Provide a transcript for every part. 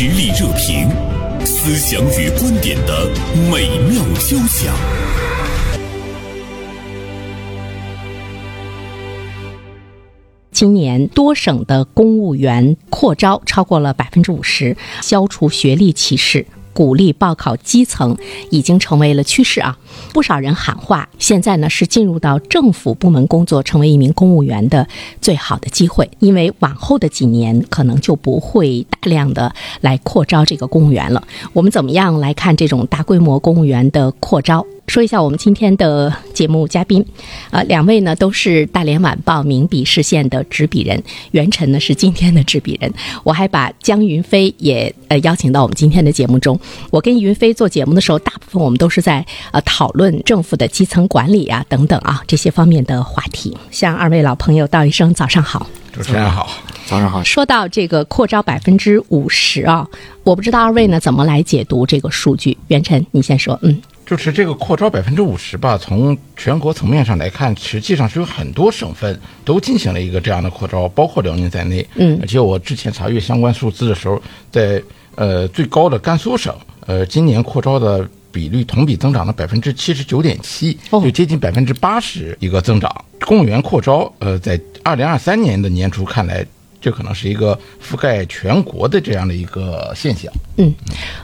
实力热评，思想与观点的美妙交响。今年多省的公务员扩招超过了百分之五十，消除学历歧视。鼓励报考基层已经成为了趋势啊！不少人喊话，现在呢是进入到政府部门工作，成为一名公务员的最好的机会，因为往后的几年可能就不会大量的来扩招这个公务员了。我们怎么样来看这种大规模公务员的扩招？说一下我们今天的节目嘉宾，呃，两位呢都是大连晚报名笔视线的执笔人，袁晨呢是今天的执笔人，我还把江云飞也呃邀请到我们今天的节目中。我跟云飞做节目的时候，大部分我们都是在呃讨论政府的基层管理啊等等啊这些方面的话题。向二位老朋友道一声早上好，主持人好，早上好。说到这个扩招百分之五十啊，我不知道二位呢怎么来解读这个数据。袁晨，你先说，嗯。就是这个扩招百分之五十吧，从全国层面上来看，实际上是有很多省份都进行了一个这样的扩招，包括辽宁在内。嗯，而且我之前查阅相关数字的时候，在呃最高的甘肃省，呃今年扩招的比率同比增长了百分之七十九点七，就接近百分之八十一个增长。公务员扩招，呃，在二零二三年的年初看来。这可能是一个覆盖全国的这样的一个现象。嗯，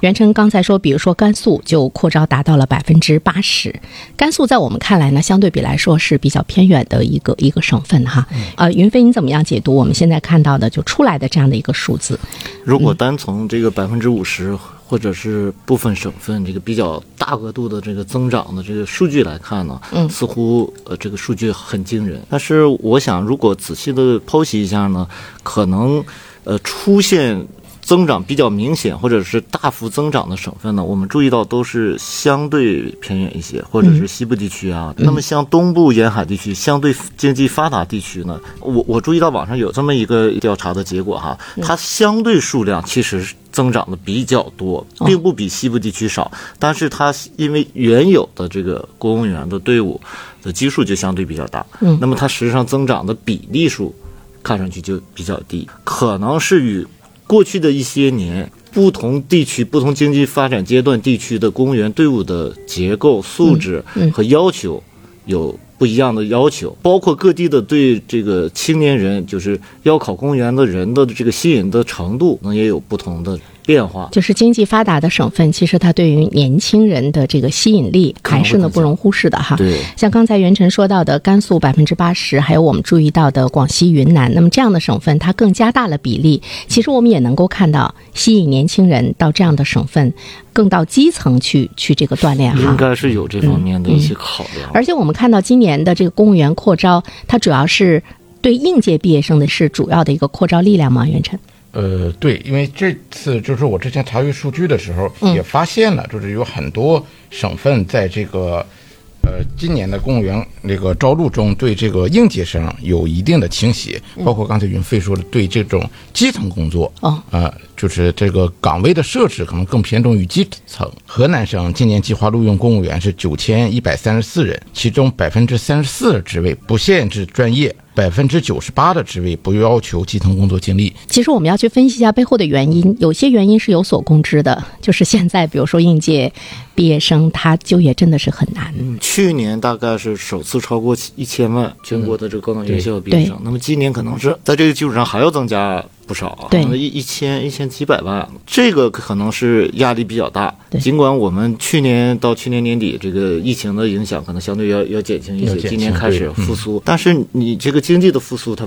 袁成刚才说，比如说甘肃就扩招达到了百分之八十。甘肃在我们看来呢，相对比来说是比较偏远的一个一个省份哈。呃，云飞你怎么样解读我们现在看到的就出来的这样的一个数字？如果单从这个百分之五十。或者是部分省份这个比较大额度的这个增长的这个数据来看呢，嗯，似乎呃这个数据很惊人。但是我想，如果仔细的剖析一下呢，可能呃出现。增长比较明显或者是大幅增长的省份呢，我们注意到都是相对偏远一些，或者是西部地区啊。那么像东部沿海地区，相对经济发达地区呢，我我注意到网上有这么一个调查的结果哈，它相对数量其实增长的比较多，并不比西部地区少。但是它因为原有的这个公务员的队伍的基数就相对比较大，嗯，那么它实际上增长的比例数看上去就比较低，可能是与过去的一些年，不同地区、不同经济发展阶段地区的公务员队伍的结构、素质和要求有不一样的要求，包括各地的对这个青年人，就是要考公务员的人的这个吸引的程度，可能也有不同的。变化就是经济发达的省份，其实它对于年轻人的这个吸引力还是呢不容忽视的哈。对，像刚才袁晨说到的甘肃百分之八十，还有我们注意到的广西、云南，那么这样的省份它更加大了比例。其实我们也能够看到，吸引年轻人到这样的省份，更到基层去去这个锻炼哈。应该是有这方面的一些考量。而且我们看到今年的这个公务员扩招，它主要是对应届毕业生的是主要的一个扩招力量吗？袁晨？呃，对，因为这次就是我之前查阅数据的时候，也发现了，就是有很多省份在这个，呃，今年的公务员那个招录中，对这个应届生有一定的倾斜，包括刚才云飞说的，对这种基层工作，啊，就是这个岗位的设置可能更偏重于基层。河南省今年计划录用公务员是九千一百三十四人，其中百分之三十四的职位不限制专业。百分之九十八的职位不要求基层工作经历。其实我们要去分析一下背后的原因，有些原因是有所共知的，就是现在比如说应届毕业生他就业真的是很难。去年大概是首次超过一千万全国的这个高等院校毕业生，那么今年可能是在这个基础上还要增加不少，可能一一千一千几百万，这个可能是压力比较大。尽管我们去年到去年年底这个疫情的影响可能相对要要减轻一些，今年开始复苏，但是你这个。经济的复苏，它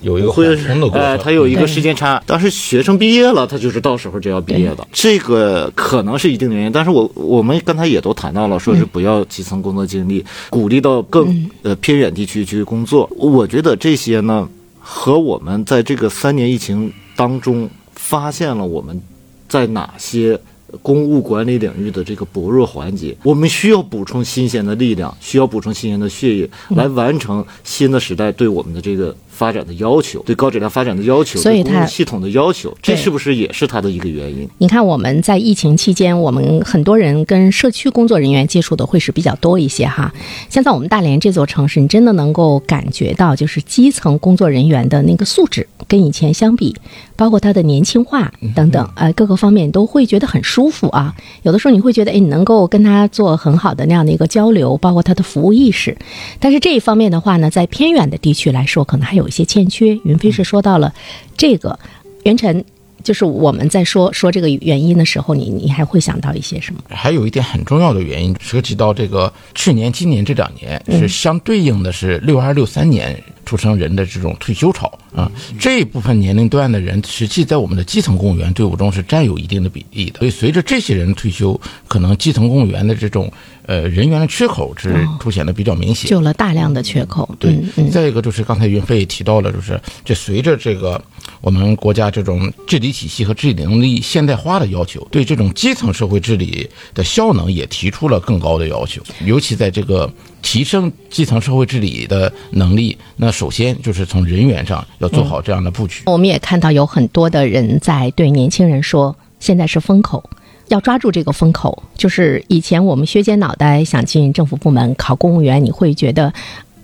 有一个缓冲的过程，它有一个时间差。但是学生毕业了，他就是到时候就要毕业的，这个可能是一定原因。但是我我们刚才也都谈到了，说是不要基层工作经历，鼓励到更呃偏远地区去工作。我觉得这些呢，和我们在这个三年疫情当中发现了我们在哪些公务管理领域的这个薄弱环节，我们需要补充新鲜的力量，需要补充新鲜的血液，来完成新的时代对我们的这个。发展的要求，对高质量发展的要求，所以它系统的要求，这是不是也是它的一个原因？你看，我们在疫情期间，我们很多人跟社区工作人员接触的会是比较多一些哈。像在我们大连这座城市，你真的能够感觉到，就是基层工作人员的那个素质跟以前相比，包括他的年轻化等等，呃，各个方面都会觉得很舒服啊。有的时候你会觉得，哎，你能够跟他做很好的那样的一个交流，包括他的服务意识。但是这一方面的话呢，在偏远的地区来说，可能还有。有些欠缺，云飞是说到了这个，袁晨，就是我们在说说这个原因的时候，你你还会想到一些什么？还有一点很重要的原因，涉及到这个去年、今年这两年是相对应的是六二六三年。出生人的这种退休潮啊，这一部分年龄段的人，实际在我们的基层公务员队伍中是占有一定的比例的。所以，随着这些人退休，可能基层公务员的这种呃人员的缺口是凸显的比较明显，有了大量的缺口。对，再一个就是刚才云飞也提到了，就是这随着这个我们国家这种治理体系和治理能力现代化的要求，对这种基层社会治理的效能也提出了更高的要求，尤其在这个。提升基层社会治理的能力，那首先就是从人员上要做好这样的布局。我们也看到有很多的人在对年轻人说：“现在是风口，要抓住这个风口。”就是以前我们削尖脑袋想进政府部门考公务员，你会觉得。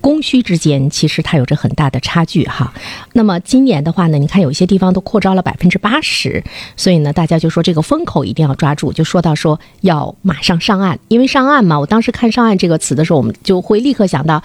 供需之间其实它有着很大的差距哈，那么今年的话呢，你看有一些地方都扩招了百分之八十，所以呢，大家就说这个风口一定要抓住，就说到说要马上上岸，因为上岸嘛，我当时看上岸这个词的时候，我们就会立刻想到，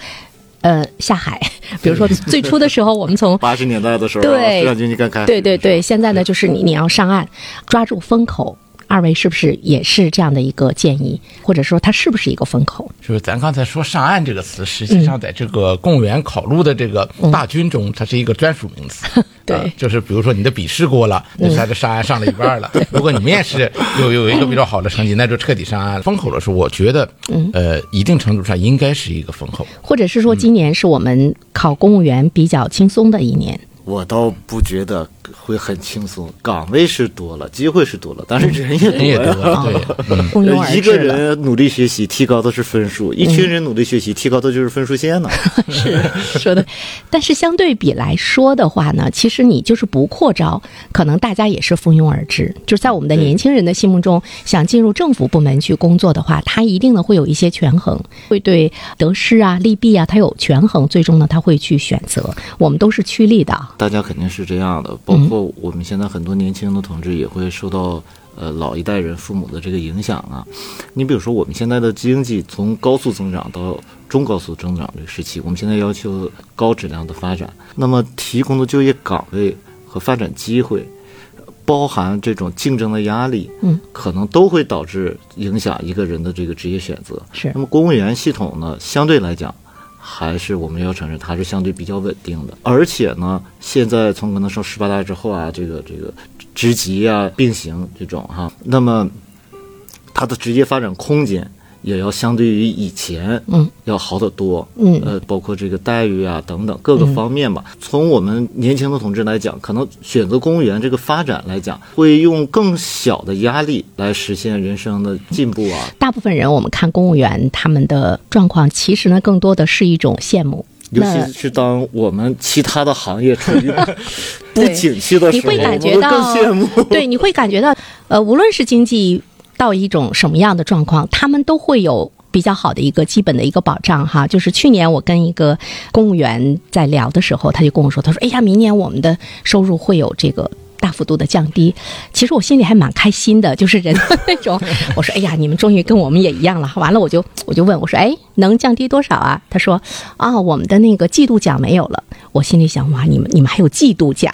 呃，下海，比如说最初的时候，我们从 八十年代的时候，对，经济刚开，对对对，现在呢，就是你你要上岸，抓住风口。二位是不是也是这样的一个建议，或者说它是不是一个风口？就是咱刚才说“上岸”这个词，实际上在这个公务员考录的这个大军中，它是一个专属名词。对，就是比如说你的笔试过了，那才是上岸上了一半了。如果你面试有有一个比较好的成绩，那就彻底上岸了。风口的时候，我觉得，呃，一定程度上应该是一个风口。或者是说，今年是我们考公务员比较轻松的一年。我倒不觉得会很轻松，岗位是多了，机会是多了，但是人也多了。对，一个人努力学习，提高的是分数；一群人努力学习，提高的就是分数线呢。是说的，但是相对比来说的话呢，其实你就是不扩招，可能大家也是蜂拥而至。就是在我们的年轻人的心目中，想进入政府部门去工作的话，他一定呢会有一些权衡，会对得失啊、利弊啊，他有权衡，最终呢他会去选择。我们都是趋利的。大家肯定是这样的，包括我们现在很多年轻的同志也会受到呃老一代人父母的这个影响啊。你比如说，我们现在的经济从高速增长到中高速增长这个时期，我们现在要求高质量的发展，那么提供的就业岗位和发展机会，包含这种竞争的压力，嗯，可能都会导致影响一个人的这个职业选择。是。那么公务员系统呢，相对来讲。还是我们要承认，它是相对比较稳定的。而且呢，现在从可能上十八大之后啊，这个这个职级啊并行这种哈，那么它的职业发展空间。也要相对于以前，嗯，要好得多，嗯，呃，包括这个待遇啊等等各个方面吧。从我们年轻的同志来讲，可能选择公务员这个发展来讲，会用更小的压力来实现人生的进步啊。大部分人我们看公务员他们的状况，其实呢，更多的是一种羡慕，尤其是当我们其他的行业处于 不景气的时候，你会感觉到更羡慕。对，你会感觉到，呃，无论是经济。到一种什么样的状况，他们都会有比较好的一个基本的一个保障哈。就是去年我跟一个公务员在聊的时候，他就跟我说：“他说，哎呀，明年我们的收入会有这个大幅度的降低。”其实我心里还蛮开心的，就是人的那种。我说：“哎呀，你们终于跟我们也一样了。”完了，我就我就问我说：“哎，能降低多少啊？”他说：“啊，我们的那个季度奖没有了。”我心里想：“哇，你们你们还有季度奖？”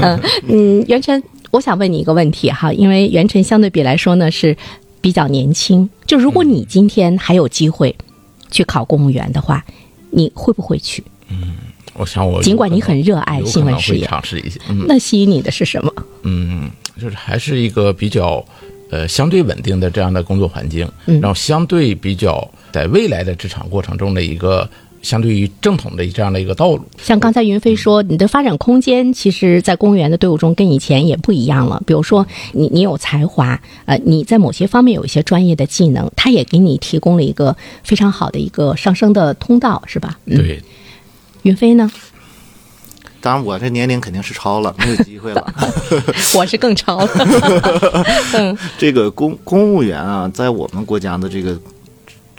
嗯嗯，袁晨。我想问你一个问题哈，因为袁晨相对比来说呢是比较年轻，就如果你今天还有机会去考公务员的话，你会不会去？嗯，我想我尽管你很热爱新闻事业，尝试一下。那吸引你的是什么？嗯，就是还是一个比较呃相对稳定的这样的工作环境，然后相对比较在未来的职场过程中的一个。相对于正统的这样的一个道路。像刚才云飞说，你的发展空间其实，在公务员的队伍中跟以前也不一样了。比如说，你你有才华，呃，你在某些方面有一些专业的技能，他也给你提供了一个非常好的一个上升的通道，是吧？嗯、对，云飞呢？当然，我这年龄肯定是超了，没有机会了。我是更超了。嗯，这个公公务员啊，在我们国家的这个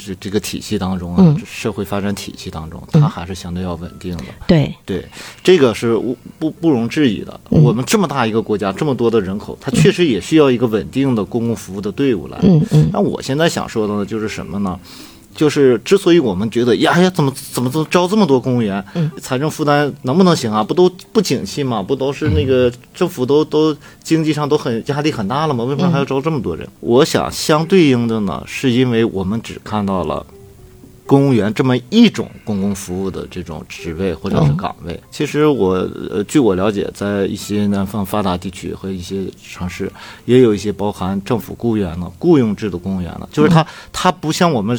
这这个体系当中啊，嗯社会发展体系当中，它还是相对要稳定的。对，对，这个是不不容置疑的。嗯我们这么大一个国家，这么多的人口，它确实也需要一个稳定的公共服务的队伍来。嗯嗯那我现在想说的呢，就是什么呢？就是之所以我们觉得呀呀，怎么怎么都招这么多公务员，嗯财政负担能不能行啊？不都不景气嘛？不都是那个政府都都经济上都很压力很大了吗？为什么还要招这么多人？我想相对应的呢，是因为我们只看到了。公务员这么一种公共服务的这种职位或者是岗位，其实我呃，据我了解，在一些南方发达地区和一些城市，也有一些包含政府雇员呢雇佣制的公务员呢，就是他他不像我们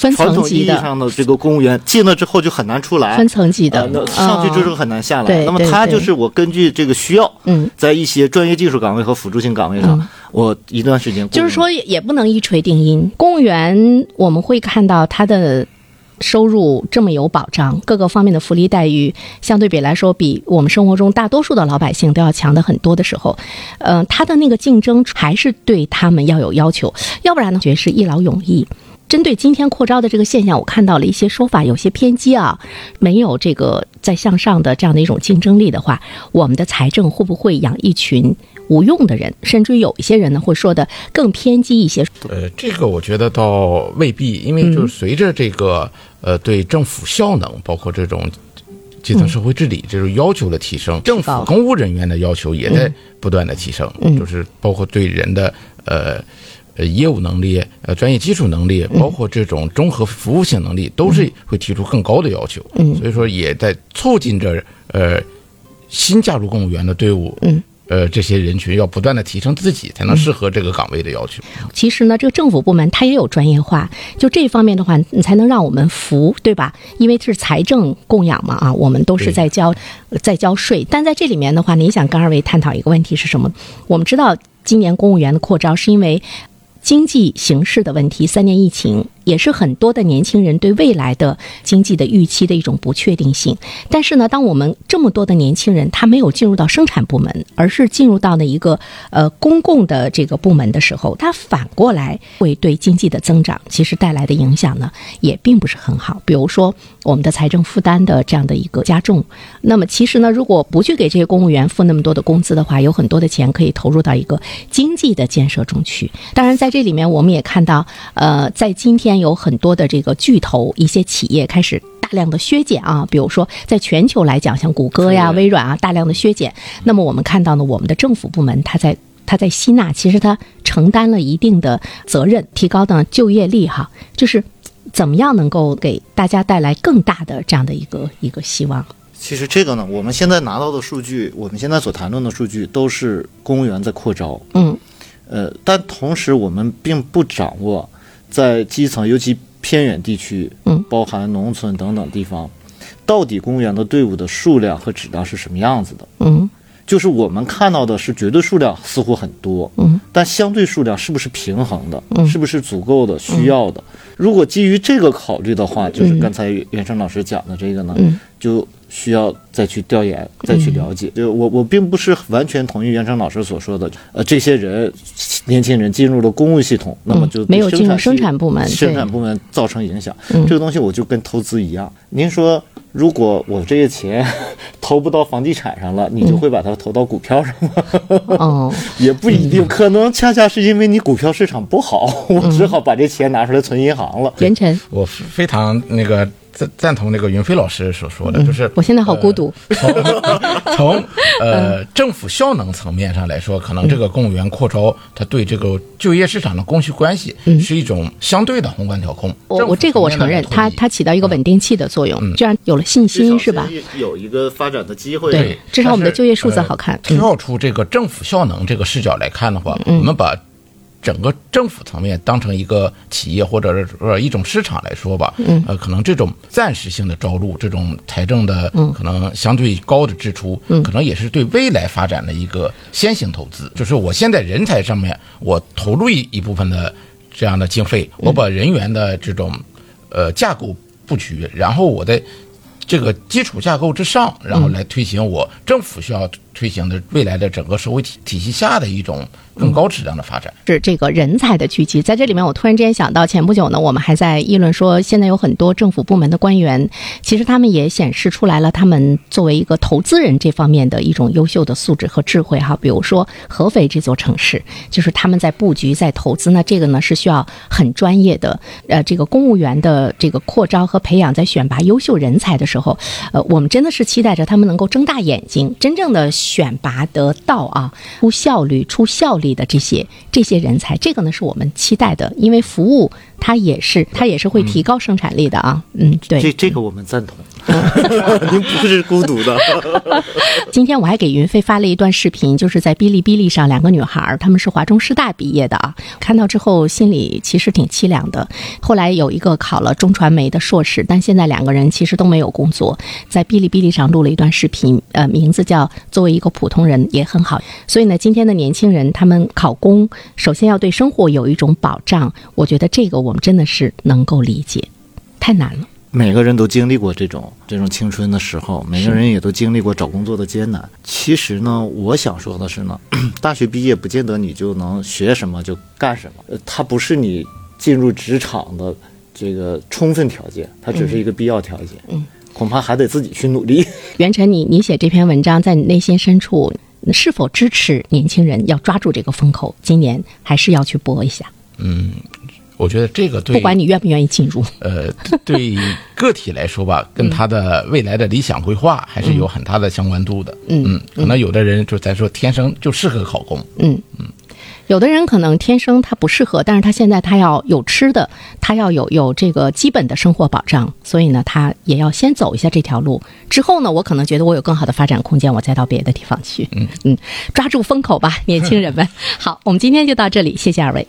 分层级的，上的这个公务员进了之后就很难出来，分层级的呃，上去之后哦很难下来。对那么他就是我根据这个需要，嗯，在一些专业技术岗位和辅助性岗位上，我一段时间就是说也也不能一锤定音。公务员我们会看到他的收入这么有保障，各个方面的福利待遇相对比来说，比我们生活中大多数的老百姓都要强的很多的时候，呃，他的那个竞争还是对他们要有要求，要不然呢，觉得是一劳永逸。针对今天扩招的这个现象，我看到了一些说法有些偏激啊，没有这个在向上的这样的一种竞争力的话，我们的财政会不会养一群无用的人？甚至于有一些人呢会说的更偏激一些，呃，这个我觉得倒未必，因为就是随着这个、呃对政府效能，包括这种基层社会治理这种要求的提升，政府公务人员的要求也在不断的提升，就是包括对人的呃。呃，业务能力、呃，专业技术能力，包括这种综合服务性能力，都是会提出更高的要求。嗯所以说也在促进着呃新加入公务员的队伍，嗯，呃，这些人群要不断的提升自己，才能适合这个岗位的要求。其实呢，这个政府部门它也有专业化，就这方面的话，你才能让我们服，对吧？因为是财政供养嘛，啊，我们都是在交在交税。但在这里面的话您，想跟二位探讨一个问题是什么？我们知道今年公务员的扩招是因为。经济形势的问题，三年疫情。也是很多的年轻人对未来的经济的预期的一种不确定性。但是呢，当我们这么多的年轻人他没有进入到生产部门，而是进入到了一个呃公共的这个部门的时候，它反过来会对经济的增长其实带来的影响呢，也并不是很好。比如说我们的财政负担的这样的一个加重，那么其实呢，如果不去给这些公务员付那么多的工资的话，有很多的钱可以投入到一个经济的建设中去。当然，在这里面我们也看到，呃，在今天有很多的这个巨头一些企业开始。大量的削减啊，比如说在全球来讲，像谷歌呀、微软啊，大量的削减。那么我们看到呢，我们的政府部门它在它在吸纳，其实它承担了一定的责任，提高的就业率哈，就是怎么样能够给大家带来更大的这样的一个一个希望。其实这个呢，我们现在拿到的数据，我们现在所谈论的数据都是公务员在扩招，嗯呃，但同时我们并不掌握在基层，尤其偏远地区，嗯，包含农村等等地方，到底公务员的队伍的数量和质量是什么样子的？嗯。就是我们看到的是绝对数量似乎很多，嗯，但相对数量是不是平衡的？嗯。是不是足够的、需要的？如果基于这个考虑的话，就是刚才袁生老师讲的这个呢，嗯。就需要再去调研、再去了解。就我我并不是完全同意袁成老师所说的，呃，这些人年轻人进入了公务系统，那么就嗯没有进入生生产部门生产部门造成影响。嗯这个东西我就跟投资一样，您说。如果我这些钱 投不到房地产上了，你就会把它投到股票上吗？哦，也不一定，可能恰恰是因为你股票市场不好，我只好把这钱拿出来存银行了。袁晨，我非常那个赞赞同那个云飞老师所说的，就是我现在好孤独。从 从呃政府效能层面上来说，可能这个公务员扩招，它对这个就业市场的供需关系是一种相对的宏观调控。我我这个我承认，它它起到一个稳定器的作用，这样有了信心是吧？有一个发展的机会。对，至少我们的就业数字好看。跳出这个政府效能这个视角来看的话，我们把整个政府层面当成一个企业或者是呃一种市场来说吧，嗯，呃，可能这种暂时性的招录，这种财政的可能相对高的支出，嗯，可能也是对未来发展的一个先行投资。就是我现在人才上面，我投入一一部分的这样的经费，我把人员的这种呃架构布局，然后我在这个基础架构之上，然后来推行我政府需要推行的未来的整个社会体体系下的一种。更高质量的发展是这个人才的聚集，在这里面，我突然之间想到，前不久呢，我们还在议论说，现在有很多政府部门的官员，其实他们也显示出来了，他们作为一个投资人这方面的一种优秀的素质和智慧哈。比如说合肥这座城市，就是他们在布局、在投资，那这个呢是需要很专业的，呃，这个公务员的这个扩招和培养，在选拔优秀人才的时候，呃，我们真的是期待着他们能够睁大眼睛，真正的选拔得到啊，出效率、出效力。的这些这些人才，这个呢是我们期待的，因为服务它也是它也是会提高生产力的啊。嗯，对，这这个我们赞同。您不是孤独的。今天我还给云飞发了一段视频，就是在哔哩哔哩上，两个女孩，她们是华中师大毕业的啊。看到之后心里其实挺凄凉的。后来有一个考了中传媒的硕士，但现在两个人其实都没有工作，在哔哩哔哩上录了一段视频，呃，名字叫《作为一个普通人也很好》。所以呢，今天的年轻人他们考公，首先要对生活有一种保障，我觉得这个我们真的是能够理解，太难了。每个人都经历过这种这种青春的时候，每个人也都经历过找工作的艰难。其实呢，我想说的是呢，大学毕业不见得你就能学什么就干什么，呃，它不是你进入职场的这个充分条件，它只是一个必要条件。嗯，恐怕还得自己去努力。袁晨，你你写这篇文章，在你内心深处是否支持年轻人要抓住这个风口？今年还是要去搏一下？嗯。我觉得这个对，不管你愿不愿意进入，呃，对个体来说吧，跟他的未来的理想规划还是有很大的相关度的。嗯嗯，可能有的人就咱说天生就适合考公。嗯嗯，有的人可能天生他不适合，但是他现在他要有吃的，他要有有这个基本的生活保障，所以呢，他也要先走一下这条路。之后呢，我可能觉得我有更好的发展空间，我再到别的地方去。嗯嗯，抓住风口吧，年轻人们。好，我们今天就到这里，谢谢二位。